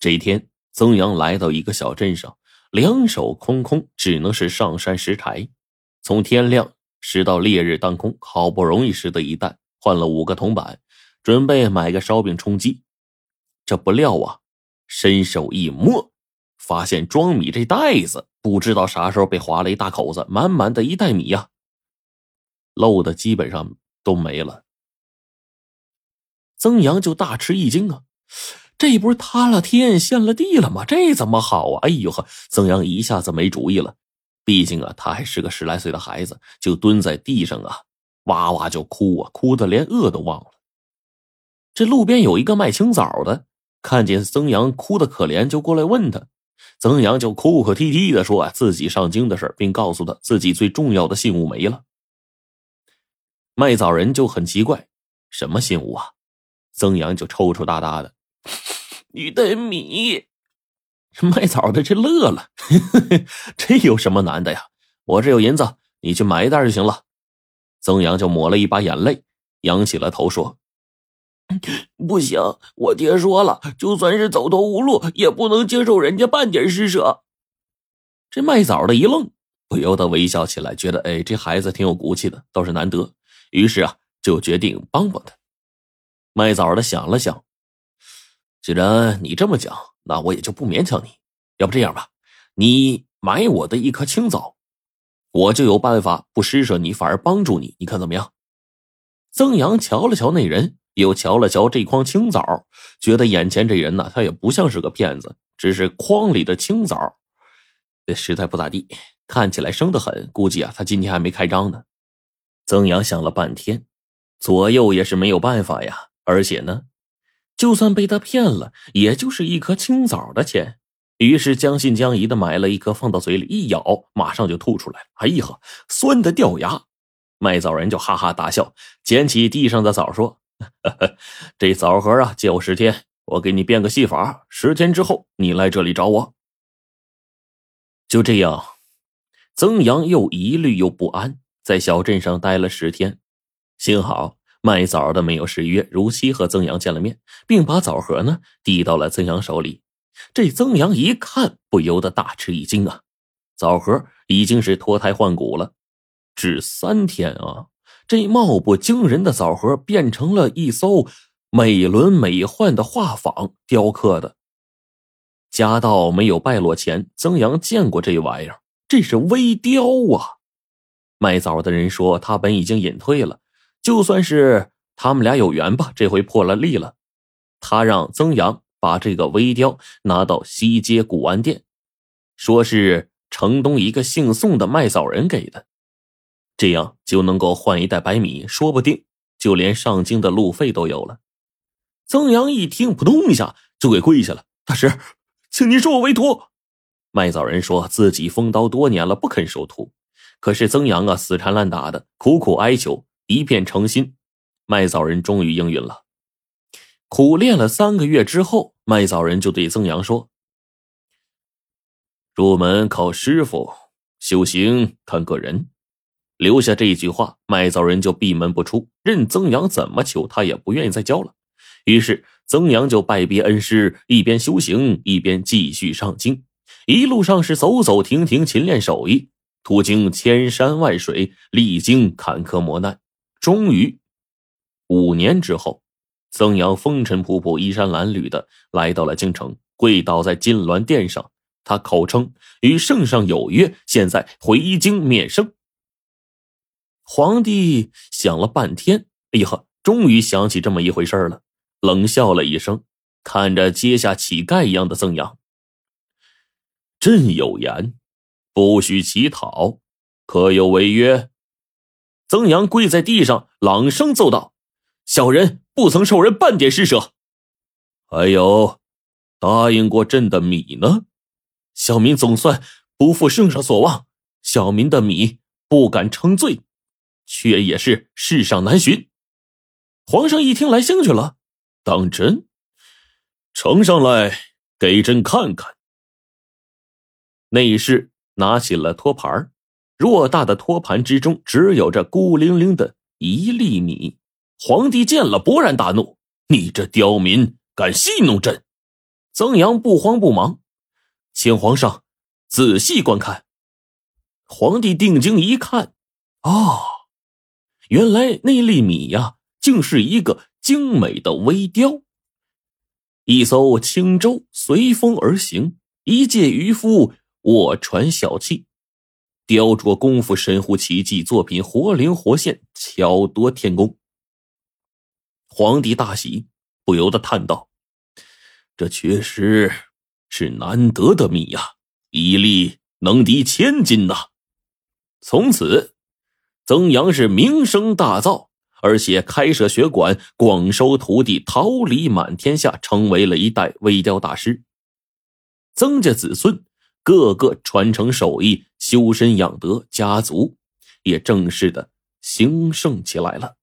这一天，曾阳来到一个小镇上，两手空空，只能是上山拾柴。从天亮拾到烈日当空，好不容易拾得一担，换了五个铜板，准备买个烧饼充饥。这不料啊，伸手一摸，发现装米这袋子不知道啥时候被划了一大口子，满满的一袋米呀，漏的基本上都没了。曾阳就大吃一惊啊，这不是塌了天陷了地了吗？这怎么好啊？哎呦呵，曾阳一下子没主意了。毕竟啊，他还是个十来岁的孩子，就蹲在地上啊，哇哇就哭啊，哭的连饿都忘了。这路边有一个卖青枣的，看见曾阳哭的可怜，就过来问他。曾阳就哭哭啼啼的说啊，自己上京的事并告诉他自己最重要的信物没了。卖枣人就很奇怪，什么信物啊？曾阳就抽抽搭搭的，你的米。卖枣的这乐了，这有什么难的呀？我这有银子，你去买一袋就行了。曾阳就抹了一把眼泪，仰起了头说：“不行，我爹说了，就算是走投无路，也不能接受人家半点施舍。”这卖枣的一愣，不由得微笑起来，觉得哎，这孩子挺有骨气的，倒是难得。于是啊，就决定帮帮他。卖枣的想了想，既然你这么讲。那我也就不勉强你，要不这样吧，你买我的一颗青枣，我就有办法不施舍你，反而帮助你，你看怎么样？曾阳瞧了瞧那人，又瞧了瞧这筐青枣，觉得眼前这人呢，他也不像是个骗子，只是筐里的青枣，实在不咋地，看起来生得很，估计啊，他今天还没开张呢。曾阳想了半天，左右也是没有办法呀，而且呢。就算被他骗了，也就是一颗青枣的钱。于是将信将疑的买了一颗，放到嘴里一咬，马上就吐出来了。哎呀，酸的掉牙！卖枣人就哈哈大笑，捡起地上的枣说：“这枣核啊，借我十天，我给你变个戏法。十天之后，你来这里找我。”就这样，曾阳又疑虑又不安，在小镇上待了十天，幸好。卖枣的没有失约，如期和曾阳见了面，并把枣核呢递到了曾阳手里。这曾阳一看，不由得大吃一惊啊！枣核已经是脱胎换骨了，只三天啊，这貌不惊人的枣核变成了一艘美轮美奂的画舫，雕刻的。家道没有败落前，曾阳见过这玩意儿，这是微雕啊！卖枣的人说，他本已经隐退了。就算是他们俩有缘吧，这回破了例了。他让曾阳把这个微雕拿到西街古玩店，说是城东一个姓宋的卖枣人给的，这样就能够换一袋白米，说不定就连上京的路费都有了。曾阳一听，扑通一下就给跪下了：“大师，请您收我为徒。”卖枣人说自己封刀多年了，不肯收徒，可是曾阳啊，死缠烂打的，苦苦哀求。一片诚心，麦枣人终于应允了。苦练了三个月之后，麦枣人就对曾阳说：“入门靠师傅，修行看个人。”留下这一句话，麦枣人就闭门不出，任曾阳怎么求，他也不愿意再教了。于是，曾阳就拜别恩师，一边修行，一边继续上京。一路上是走走停停，勤练手艺，途经千山万水，历经坎坷磨难。终于，五年之后，曾阳风尘仆仆、衣衫褴褛的来到了京城，跪倒在金銮殿上。他口称与圣上有约，现在回京面圣。皇帝想了半天，哎呀，终于想起这么一回事了，冷笑了一声，看着阶下乞丐一样的曾阳：“朕有言，不许乞讨，可有违约？”曾阳跪在地上，朗声奏道：“小人不曾受人半点施舍。还有，答应过朕的米呢？小民总算不负圣上所望，小民的米不敢称罪，却也是世上难寻。”皇上一听来兴趣了，当真？呈上来给朕看看。内侍拿起了托盘偌大的托盘之中，只有这孤零零的一粒米。皇帝见了，勃然大怒：“你这刁民，敢戏弄朕！”曾阳不慌不忙，请皇上仔细观看。皇帝定睛一看，哦，原来那粒米呀，竟是一个精美的微雕。一艘轻舟随风而行，一介渔夫卧船小憩，雕琢功夫神乎其技，作品活灵活现，巧夺天工。皇帝大喜，不由得叹道。这确实是难得的米呀，一粒能抵千金呐！从此，曾阳是名声大噪，而且开设学馆，广收徒弟，桃李满天下，成为了一代微雕大师。曾家子孙个个传承手艺，修身养德，家族也正式的兴盛起来了。